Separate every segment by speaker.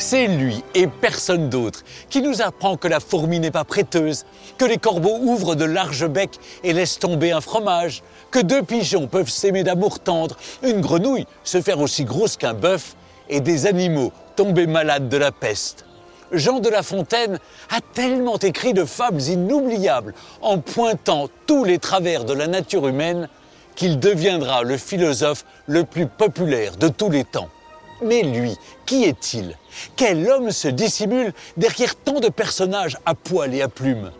Speaker 1: C'est lui et personne d'autre qui nous apprend que la fourmi n'est pas prêteuse, que les corbeaux ouvrent de larges becs et laissent tomber un fromage, que deux pigeons peuvent s'aimer d'amour tendre, une grenouille se faire aussi grosse qu'un bœuf et des animaux tomber malades de la peste. Jean de La Fontaine a tellement écrit de fables inoubliables en pointant tous les travers de la nature humaine qu'il deviendra le philosophe le plus populaire de tous les temps. Mais lui, qui est-il? Quel homme se dissimule derrière tant de personnages à poil et à plumes?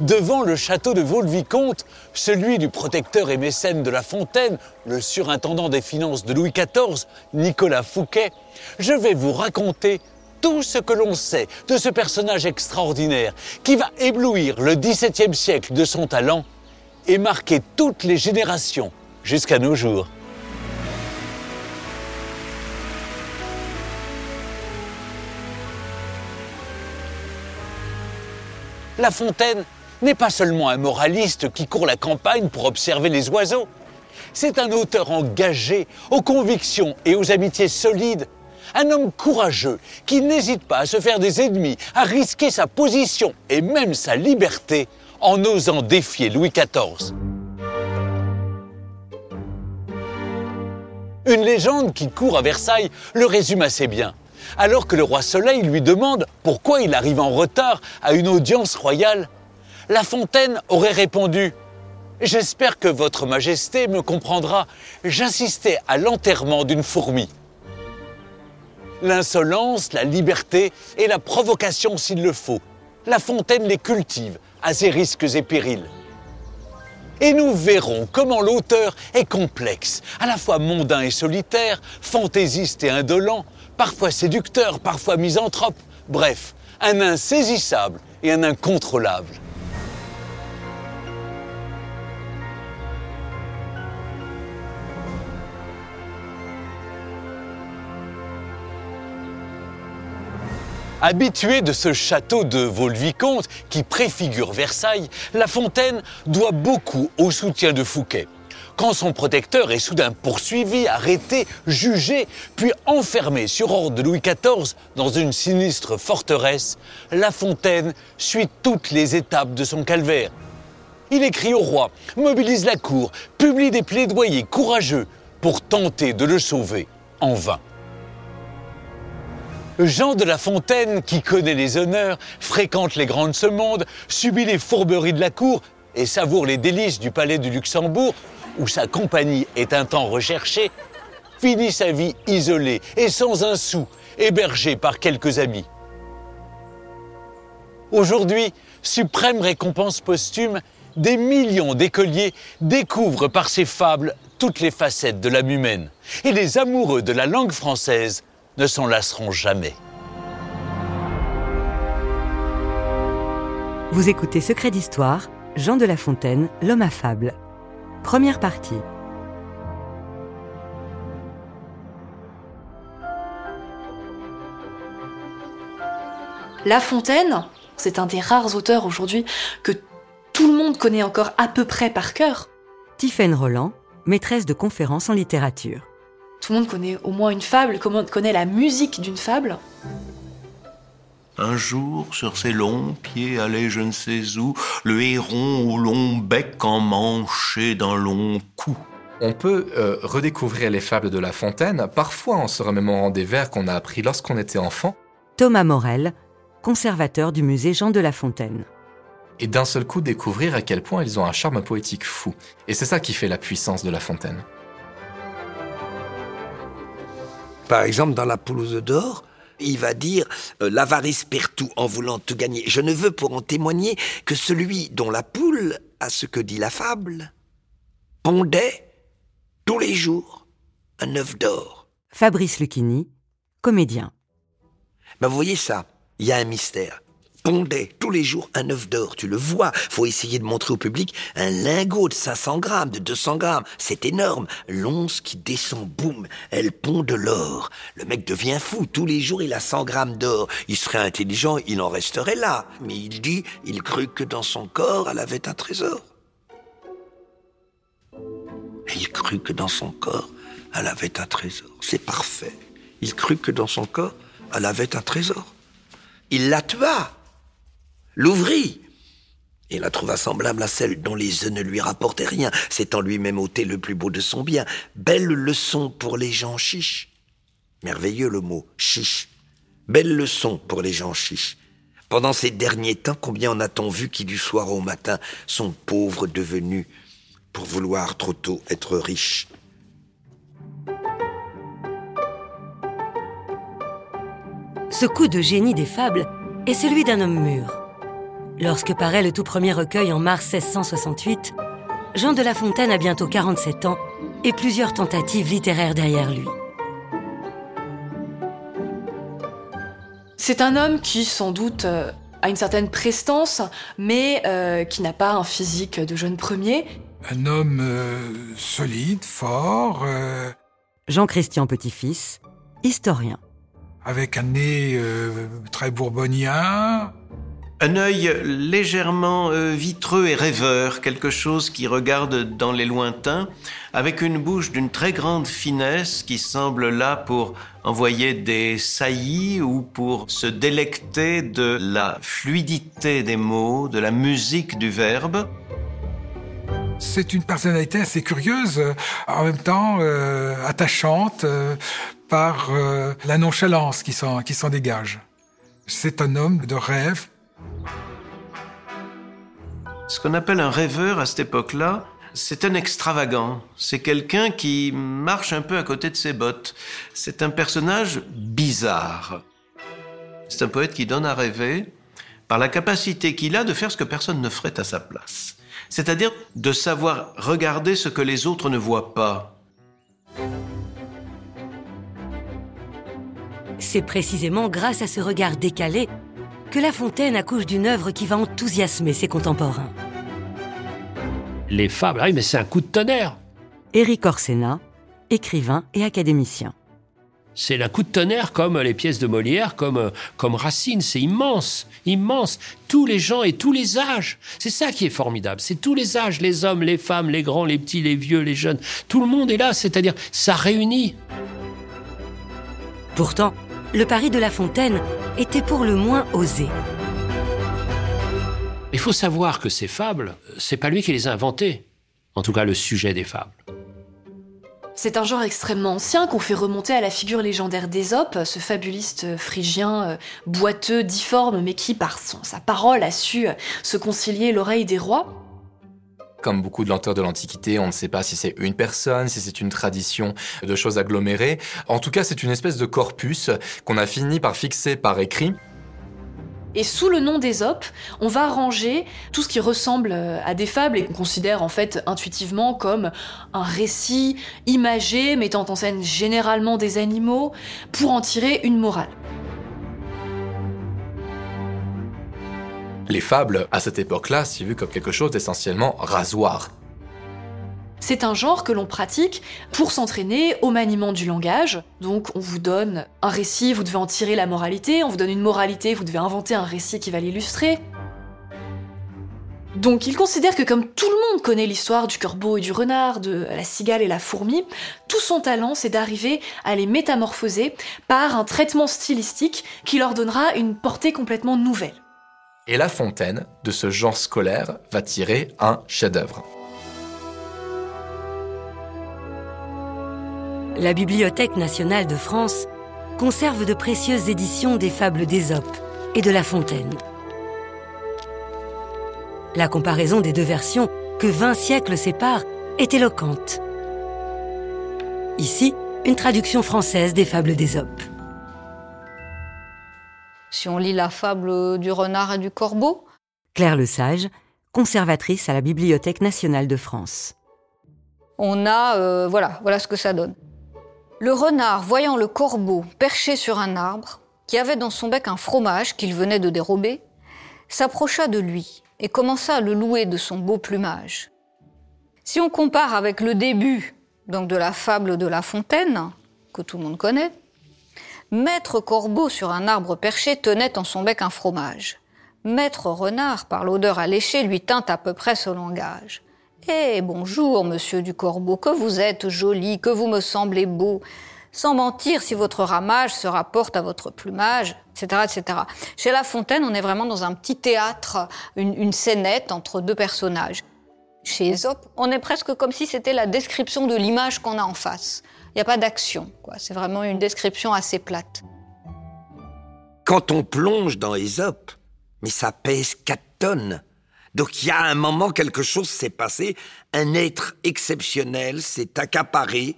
Speaker 1: Devant le château de Vaux-le-Vicomte, celui du protecteur et mécène de La Fontaine, le surintendant des finances de Louis XIV, Nicolas Fouquet, je vais vous raconter tout ce que l'on sait de ce personnage extraordinaire qui va éblouir le XVIIe siècle de son talent et marquer toutes les générations jusqu'à nos jours. La Fontaine n'est pas seulement un moraliste qui court la campagne pour observer les oiseaux. C'est un auteur engagé, aux convictions et aux amitiés solides. Un homme courageux qui n'hésite pas à se faire des ennemis, à risquer sa position et même sa liberté en osant défier Louis XIV. Une légende qui court à Versailles le résume assez bien alors que le roi Soleil lui demande pourquoi il arrive en retard à une audience royale, La Fontaine aurait répondu J'espère que votre majesté me comprendra, j'insistais à l'enterrement d'une fourmi. L'insolence, la liberté et la provocation s'il le faut, La Fontaine les cultive à ses risques et périls. Et nous verrons comment l'auteur est complexe, à la fois mondain et solitaire, fantaisiste et indolent, parfois séducteur, parfois misanthrope, bref, un insaisissable et un incontrôlable. Habitué de ce château de Vaux-le-Vicomte qui préfigure Versailles, La Fontaine doit beaucoup au soutien de Fouquet quand son protecteur est soudain poursuivi, arrêté, jugé, puis enfermé sur ordre de Louis XIV dans une sinistre forteresse, La Fontaine suit toutes les étapes de son calvaire. Il écrit au roi, mobilise la cour, publie des plaidoyers courageux pour tenter de le sauver, en vain. Jean de La Fontaine, qui connaît les honneurs, fréquente les grandes ce monde, subit les fourberies de la cour et savoure les délices du palais du Luxembourg, où sa compagnie est un temps recherchée, finit sa vie isolée et sans un sou, hébergé par quelques amis. Aujourd'hui, suprême récompense posthume, des millions d'écoliers découvrent par ses fables toutes les facettes de l'âme humaine. Et les amoureux de la langue française ne s'en lasseront jamais.
Speaker 2: Vous écoutez Secret d'Histoire, Jean de La Fontaine, l'homme à fable. Première partie.
Speaker 3: La Fontaine, c'est un des rares auteurs aujourd'hui que tout le monde connaît encore à peu près par cœur.
Speaker 2: Tiffaine Roland, maîtresse de conférences en littérature.
Speaker 3: Tout le monde connaît au moins une fable, comment connaît la musique d'une fable?
Speaker 4: Un jour, sur ses longs pieds allait je ne sais où, le héron au long bec emmanché d'un long cou.
Speaker 5: On peut euh, redécouvrir les fables de La Fontaine, parfois en se remémorant des vers qu'on a appris lorsqu'on était enfant.
Speaker 2: Thomas Morel, conservateur du musée Jean de La Fontaine.
Speaker 5: Et d'un seul coup découvrir à quel point ils ont un charme poétique fou. Et c'est ça qui fait la puissance de La Fontaine.
Speaker 6: Par exemple, dans La Poulouse d'or, il va dire euh, l'avarice perd tout en voulant tout gagner. Je ne veux pour en témoigner que celui dont la poule, à ce que dit la fable, pondait tous les jours un œuf d'or.
Speaker 2: Fabrice Lucchini, comédien.
Speaker 6: Ben vous voyez ça, il y a un mystère pondait tous les jours un œuf d'or. Tu le vois. Faut essayer de montrer au public un lingot de 500 grammes, de 200 grammes. C'est énorme. L'once qui descend, boum, elle pond de l'or. Le mec devient fou. Tous les jours, il a 100 grammes d'or. Il serait intelligent, il en resterait là. Mais il dit, il crut que dans son corps, elle avait un trésor. Il crut que dans son corps, elle avait un trésor. C'est parfait. Il crut que dans son corps, elle avait un trésor. Il la tua, l'ouvrit, et la trouva semblable à celle dont les œufs ne lui rapportaient rien, s'étant lui-même ôté le plus beau de son bien. Belle leçon pour les gens chiches. Merveilleux le mot, chiche. Belle leçon pour les gens chiches. Pendant ces derniers temps, combien en a-t-on vu qui du soir au matin sont pauvres devenus pour vouloir trop tôt être riches?
Speaker 2: Ce coup de génie des fables est celui d'un homme mûr. Lorsque paraît le tout premier recueil en mars 1668, Jean de La Fontaine a bientôt 47 ans et plusieurs tentatives littéraires derrière lui.
Speaker 3: C'est un homme qui, sans doute, euh, a une certaine prestance, mais euh, qui n'a pas un physique de jeune premier.
Speaker 7: Un homme euh, solide, fort, euh,
Speaker 2: Jean-Christian Petit-Fils, historien.
Speaker 7: avec un nez euh, très bourbonien.
Speaker 4: Un œil légèrement euh, vitreux et rêveur, quelque chose qui regarde dans les lointains, avec une bouche d'une très grande finesse qui semble là pour envoyer des saillies ou pour se délecter de la fluidité des mots, de la musique du verbe.
Speaker 7: C'est une personnalité assez curieuse, en même temps euh, attachante euh, par la nonchalance qui s'en dégage. C'est un homme de rêve.
Speaker 4: Ce qu'on appelle un rêveur à cette époque-là, c'est un extravagant. C'est quelqu'un qui marche un peu à côté de ses bottes. C'est un personnage bizarre. C'est un poète qui donne à rêver par la capacité qu'il a de faire ce que personne ne ferait à sa place. C'est-à-dire de savoir regarder ce que les autres ne voient pas.
Speaker 2: C'est précisément grâce à ce regard décalé que La Fontaine accouche d'une œuvre qui va enthousiasmer ses contemporains.
Speaker 8: Les fables, ah oui, mais c'est un coup de tonnerre.
Speaker 2: Éric Orsena, écrivain et académicien.
Speaker 8: C'est un coup de tonnerre comme les pièces de Molière, comme, comme Racine. C'est immense, immense. Tous les gens et tous les âges. C'est ça qui est formidable. C'est tous les âges, les hommes, les femmes, les grands, les petits, les vieux, les jeunes. Tout le monde est là. C'est-à-dire, ça réunit.
Speaker 2: Pourtant, le pari de La Fontaine était pour le moins osé.
Speaker 8: Il faut savoir que ces fables, c'est pas lui qui les a inventées. En tout cas, le sujet des fables.
Speaker 3: C'est un genre extrêmement ancien qu'on fait remonter à la figure légendaire d'Ésope, ce fabuliste phrygien euh, boiteux, difforme, mais qui, par son, sa parole, a su euh, se concilier l'oreille des rois.
Speaker 5: Comme beaucoup de l'auteur de l'Antiquité, on ne sait pas si c'est une personne, si c'est une tradition de choses agglomérées. En tout cas, c'est une espèce de corpus qu'on a fini par fixer par écrit.
Speaker 3: Et sous le nom d'Ésope, on va ranger tout ce qui ressemble euh, à des fables et qu'on considère en fait intuitivement comme un récit imagé mettant en scène généralement des animaux pour en tirer une morale.
Speaker 5: Les fables, à cette époque-là, c'est vu comme quelque chose d'essentiellement rasoir.
Speaker 3: C'est un genre que l'on pratique pour s'entraîner au maniement du langage. Donc on vous donne un récit, vous devez en tirer la moralité, on vous donne une moralité, vous devez inventer un récit qui va l'illustrer. Donc il considère que comme tout le monde connaît l'histoire du corbeau et du renard, de la cigale et la fourmi, tout son talent c'est d'arriver à les métamorphoser par un traitement stylistique qui leur donnera une portée complètement nouvelle.
Speaker 5: Et La Fontaine, de ce genre scolaire, va tirer un chef-d'œuvre.
Speaker 2: La Bibliothèque nationale de France conserve de précieuses éditions des fables d'Ésope et de La Fontaine. La comparaison des deux versions, que 20 siècles séparent, est éloquente. Ici, une traduction française des fables d'Ésope.
Speaker 9: Si on lit la fable du renard et du corbeau,
Speaker 2: Claire Lesage, conservatrice à la Bibliothèque nationale de France.
Speaker 9: on a, euh, voilà, voilà ce que ça donne. Le renard, voyant le corbeau perché sur un arbre, qui avait dans son bec un fromage qu'il venait de dérober, s'approcha de lui et commença à le louer de son beau plumage. Si on compare avec le début donc de la fable de La Fontaine, que tout le monde connaît, Maître Corbeau sur un arbre perché tenait en son bec un fromage. Maître Renard, par l'odeur alléchée, lui tint à peu près ce langage. Eh bonjour, monsieur du Corbeau, que vous êtes joli, que vous me semblez beau. Sans mentir, si votre ramage se rapporte à votre plumage, etc., etc. Chez La Fontaine, on est vraiment dans un petit théâtre, une, une scénette entre deux personnages. Chez Aesop, on est presque comme si c'était la description de l'image qu'on a en face. Il n'y a pas d'action. C'est vraiment une description assez plate.
Speaker 6: Quand on plonge dans Aesop, mais ça pèse 4 tonnes. Donc il y a un moment, quelque chose s'est passé, un être exceptionnel s'est accaparé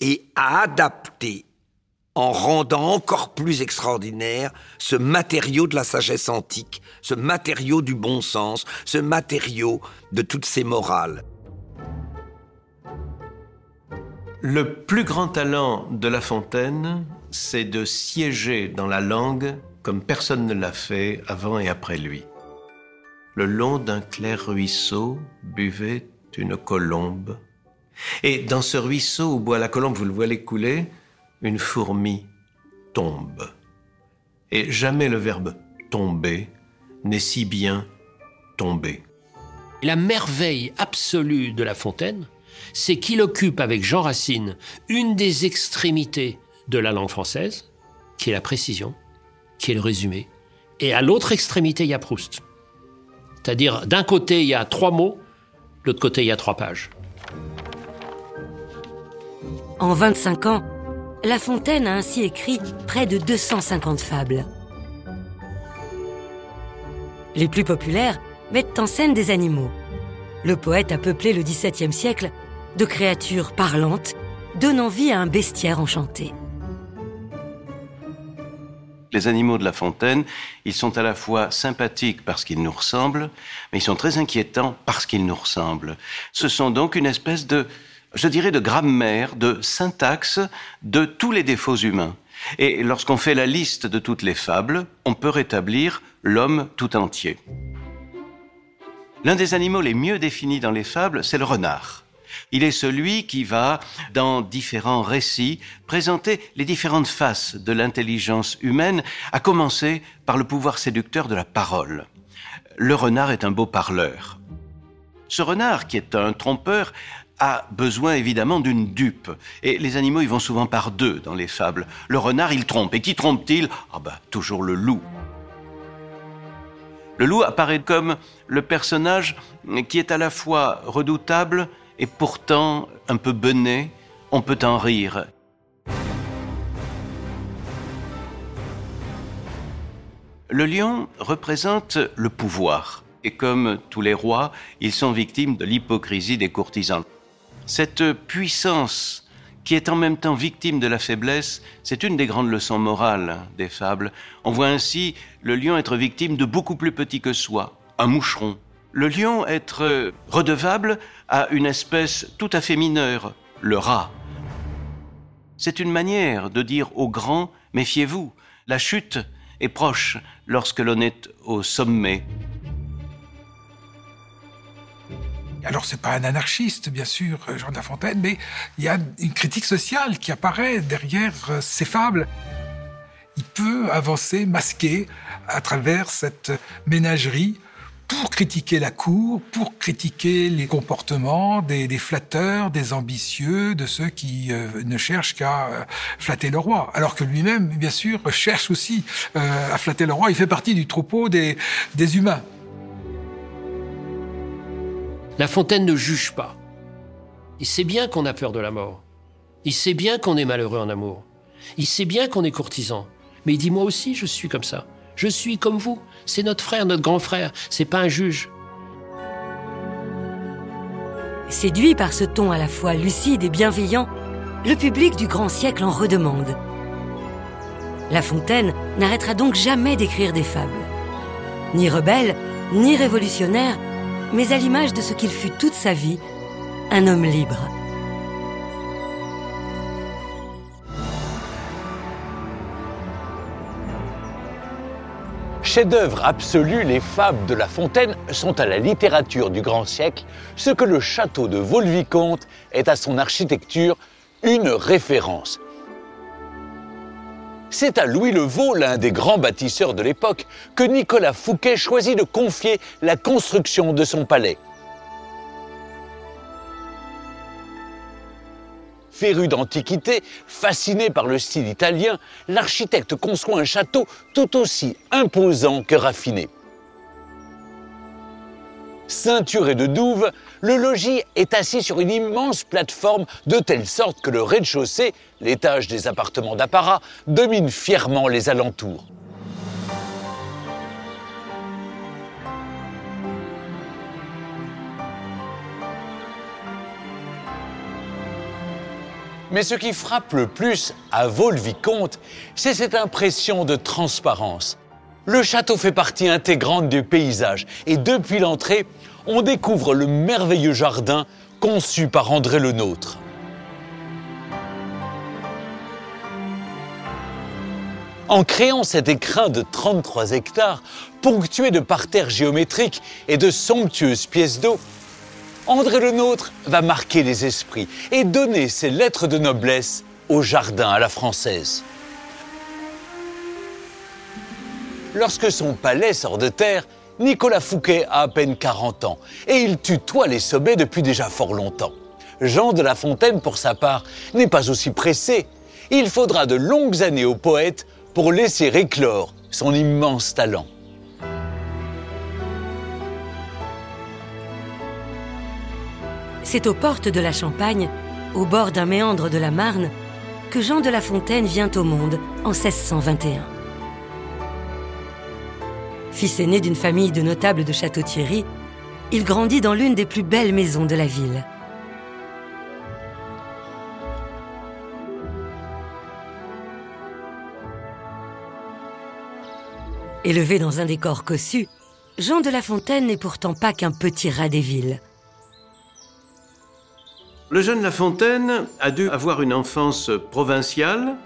Speaker 6: et a adapté en rendant encore plus extraordinaire ce matériau de la sagesse antique, ce matériau du bon sens, ce matériau de toutes ces morales.
Speaker 4: Le plus grand talent de La Fontaine, c'est de siéger dans la langue comme personne ne l'a fait avant et après lui. Le long d'un clair ruisseau buvait une colombe. Et dans ce ruisseau où boit la colombe, vous le voyez couler, une fourmi tombe. Et jamais le verbe tomber n'est si bien tombé.
Speaker 8: La merveille absolue de La Fontaine, c'est qu'il occupe avec Jean Racine une des extrémités de la langue française, qui est la précision, qui est le résumé, et à l'autre extrémité, il y a Proust. C'est-à-dire, d'un côté, il y a trois mots, de l'autre côté, il y a trois pages.
Speaker 2: En 25 ans, La Fontaine a ainsi écrit près de 250 fables. Les plus populaires mettent en scène des animaux. Le poète a peuplé le XVIIe siècle de créatures parlantes, donnant vie à un bestiaire enchanté.
Speaker 4: Les animaux de La Fontaine, ils sont à la fois sympathiques parce qu'ils nous ressemblent, mais ils sont très inquiétants parce qu'ils nous ressemblent. Ce sont donc une espèce de, je dirais, de grammaire, de syntaxe de tous les défauts humains. Et lorsqu'on fait la liste de toutes les fables, on peut rétablir l'homme tout entier. L'un des animaux les mieux définis dans les fables, c'est le renard. Il est celui qui va, dans différents récits, présenter les différentes faces de l'intelligence humaine, à commencer par le pouvoir séducteur de la parole. Le renard est un beau parleur. Ce renard, qui est un trompeur, a besoin évidemment d'une dupe. Et les animaux, ils vont souvent par deux dans les fables. Le renard, il trompe. Et qui trompe-t-il? Ah ben, toujours le loup. Le loup apparaît comme le personnage qui est à la fois redoutable et pourtant un peu bené, on peut en rire. Le lion représente le pouvoir, et comme tous les rois, ils sont victimes de l'hypocrisie des courtisans. Cette puissance qui est en même temps victime de la faiblesse, c'est une des grandes leçons morales des fables. On voit ainsi le lion être victime de beaucoup plus petit que soi, un moucheron, le lion être redevable à une espèce tout à fait mineure, le rat. C'est une manière de dire aux grands, méfiez-vous, la chute est proche lorsque l'on est au sommet.
Speaker 7: Alors c'est pas un anarchiste, bien sûr, Jean de La Fontaine, mais il y a une critique sociale qui apparaît derrière ces fables. Il peut avancer masqué à travers cette ménagerie pour critiquer la cour, pour critiquer les comportements des, flatteurs, des ambitieux, de ceux qui euh, ne cherchent qu'à euh, flatter le roi. Alors que lui-même, bien sûr, cherche aussi euh, à flatter le roi. Il fait partie du troupeau des humains.
Speaker 8: La Fontaine ne juge pas. Il sait bien qu'on a peur de la mort. Il sait bien qu'on est malheureux en amour. Il sait bien qu'on est courtisan. Mais il dit moi aussi, je suis comme ça. Je suis comme vous. C'est notre frère, notre grand frère. C'est pas un juge.
Speaker 2: Séduit par ce ton à la fois lucide et bienveillant, le public du grand siècle en redemande. La Fontaine n'arrêtera donc jamais d'écrire des fables. Ni rebelle, ni révolutionnaire, mais à l'image de ce qu'il fut toute sa vie, un homme libre.
Speaker 1: Chef-d'œuvre absolu, les fables de La Fontaine sont à la littérature du grand siècle ce que le château de Vaux-le-Vicomte est à son architecture une référence. C'est à Louis Levaux, l'un des grands bâtisseurs de l'époque, que Nicolas Fouquet choisit de confier la construction de son palais. Féru d'antiquité, fasciné par le style italien, l'architecte conçoit un château tout aussi imposant que raffiné. Ceinturé de douves, le logis est assis sur une immense plateforme de telle sorte que le rez-de-chaussée l'étage des appartements d'apparat, domine fièrement les alentours. Mais ce qui frappe le plus à Vaux-le-Vicomte, c'est cette impression de transparence. Le château fait partie intégrante du paysage et depuis l'entrée, on découvre le merveilleux jardin conçu par André le Nôtre. En créant cet écrin de 33 hectares, ponctué de parterres géométriques et de somptueuses pièces d'eau, André le Nôtre va marquer les esprits et donner ses lettres de noblesse au jardin à la française. Lorsque son palais sort de terre, Nicolas Fouquet a à peine 40 ans et il tutoie les sommets depuis déjà fort longtemps. Jean de La Fontaine, pour sa part, n'est pas aussi pressé. Il faudra de longues années au poète pour laisser éclore son immense talent.
Speaker 2: C'est aux portes de la Champagne, au bord d'un méandre de la Marne, que Jean de La Fontaine vient au monde en 1621. Fils aîné d'une famille de notables de Château-Thierry, il grandit dans l'une des plus belles maisons de la ville. Élevé dans un décor cossu, Jean de La Fontaine n'est pourtant pas qu'un petit rat des villes.
Speaker 4: Le jeune La Fontaine a dû avoir une enfance provinciale,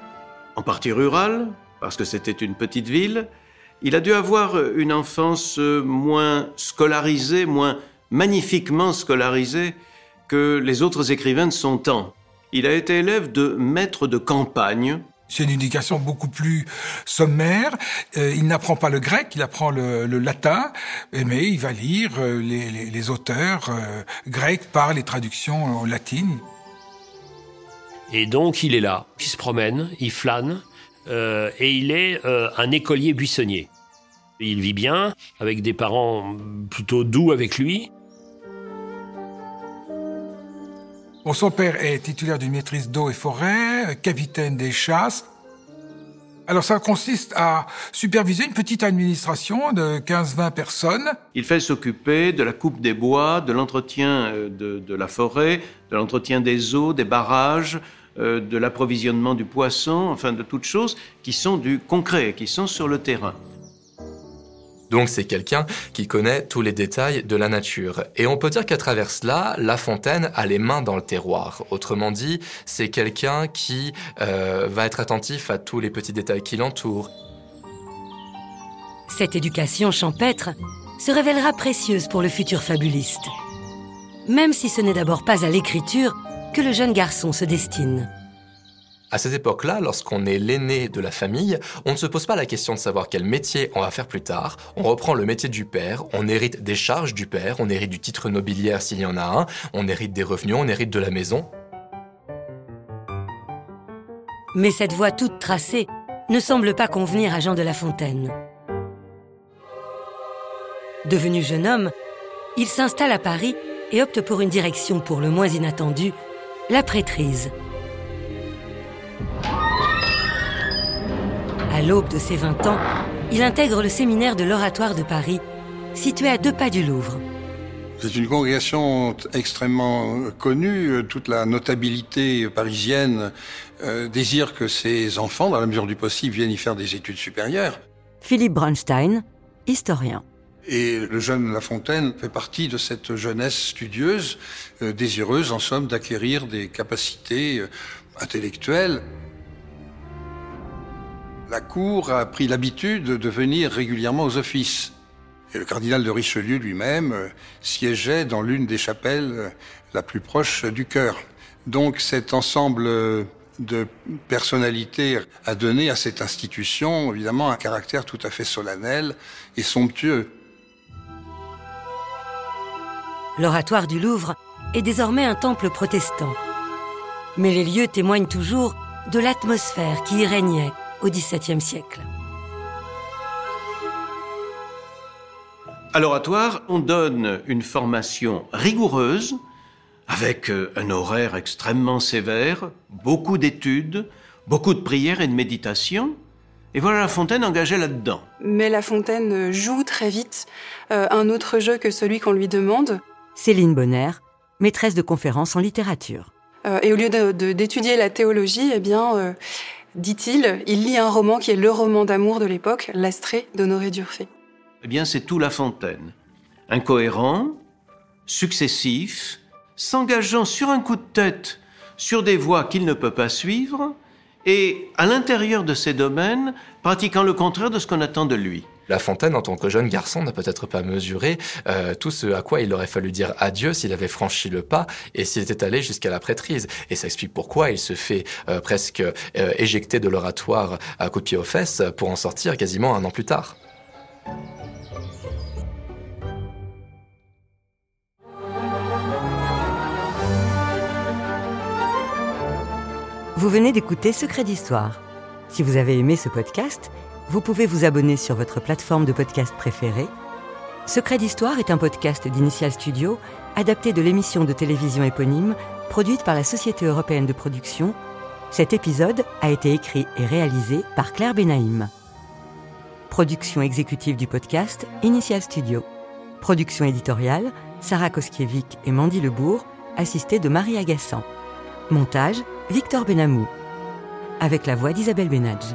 Speaker 4: en partie rurale, parce que c'était une petite ville. Il a dû avoir une enfance moins scolarisée, moins magnifiquement scolarisée que les autres écrivains de son temps. Il a été élève de maître de campagne,
Speaker 7: c'est une éducation beaucoup plus sommaire. Euh, il n'apprend pas le grec, il apprend le, latin, mais il va lire euh, les, auteurs euh, grecs par les traductions latines.
Speaker 8: Et donc il est là, il se promène, il flâne, et il est un écolier buissonnier. Il vit bien, avec des parents plutôt doux avec lui.
Speaker 7: Son père est titulaire d'une maîtrise d'eau et forêt, capitaine des chasses. Alors ça consiste à superviser une petite administration de 15-20 personnes.
Speaker 4: Il fait s'occuper de la coupe des bois, de l'entretien euh, de, la forêt, de l'entretien des eaux, des barrages, euh, de l'approvisionnement du poisson, enfin de toutes choses qui sont du concret, qui sont sur le terrain.
Speaker 5: Donc c'est quelqu'un qui connaît tous les détails de la nature. Et on peut dire qu'à travers cela, La Fontaine a les mains dans le terroir. Autrement dit, c'est quelqu'un qui euh, va être attentif à tous les petits détails qui l'entourent.
Speaker 2: Cette éducation champêtre se révélera précieuse pour le futur fabuliste. Même si ce n'est d'abord pas à l'écriture que le jeune garçon se destine.
Speaker 5: À cette époque-là, lorsqu'on est l'aîné de la famille, on ne se pose pas la question de savoir quel métier on va faire plus tard. On reprend le métier du père, on hérite des charges du père, on hérite du titre nobiliaire s'il y en a un, on hérite des revenus, on hérite de la maison.
Speaker 2: Mais cette voie toute tracée ne semble pas convenir à Jean de La Fontaine. Devenu jeune homme, il s'installe à Paris et opte pour une direction pour le moins inattendue, la prêtrise. À l'aube de ses 20 ans, il intègre le séminaire de l'Oratoire de Paris, situé à deux pas du Louvre.
Speaker 10: C'est une congrégation extrêmement connue. Toute la notabilité parisienne euh, désire que ses enfants, dans la mesure du possible, viennent y faire des études supérieures.
Speaker 2: Philippe Bronstein, historien.
Speaker 10: Et le jeune La Fontaine fait partie de cette jeunesse studieuse, euh, désireuse en somme d'acquérir des capacités euh, intellectuelles. La cour a pris l'habitude de venir régulièrement aux offices. Et le cardinal de Richelieu lui-même euh, siégeait dans l'une des chapelles euh, la plus proche du cœur. Donc cet ensemble euh, de personnalités a donné à cette institution évidemment un caractère tout à fait solennel et somptueux.
Speaker 2: L'oratoire du Louvre est désormais un temple protestant.
Speaker 11: Mais les lieux témoignent toujours de l'atmosphère qui y régnait au XVIIe siècle.
Speaker 4: À l'oratoire, on donne une formation rigoureuse, avec euh, un horaire extrêmement sévère, beaucoup d'études, beaucoup de prières et de méditation. Et voilà La Fontaine engagée là-dedans.
Speaker 12: Mais La Fontaine joue très vite euh, un autre jeu que celui qu'on lui demande.
Speaker 11: Céline Bonner, maîtresse de conférences en littérature.
Speaker 12: Euh, et au lieu d'étudier la théologie, eh bien, euh, dit-il, il lit un roman qui est le roman d'amour de l'époque, L'Astrée d'Honoré d'Urfé.
Speaker 4: Eh bien, c'est tout La Fontaine. Incohérent, successif, s'engageant sur un coup de tête sur des voies qu'il ne peut pas suivre, et à l'intérieur de ces domaines, pratiquant le contraire de ce qu'on attend de lui.
Speaker 5: La Fontaine, en tant que jeune garçon, n'a peut-être pas mesuré euh, tout ce à quoi il aurait fallu dire adieu s'il avait franchi le pas et s'il était allé jusqu'à la prêtrise. Et ça explique pourquoi il se fait euh, presque euh, éjecter de l'oratoire à coup de pied aux fesses pour en sortir quasiment un an plus tard.
Speaker 11: Vous venez d'écouter Secret d'Histoire. Si vous avez aimé ce podcast, vous pouvez vous abonner sur votre plateforme de podcast préférée. Secret d'Histoire est un podcast d'Initial Studio adapté de l'émission de télévision éponyme produite par la Société européenne de production. Cet épisode a été écrit et réalisé par Claire Benaïm. Production exécutive du podcast Initial Studio. Production éditoriale Sarah Koskiewicz et Mandy Lebourg, assistée de Marie Agassan. Montage Victor Benamou. Avec la voix d'Isabelle Benadj.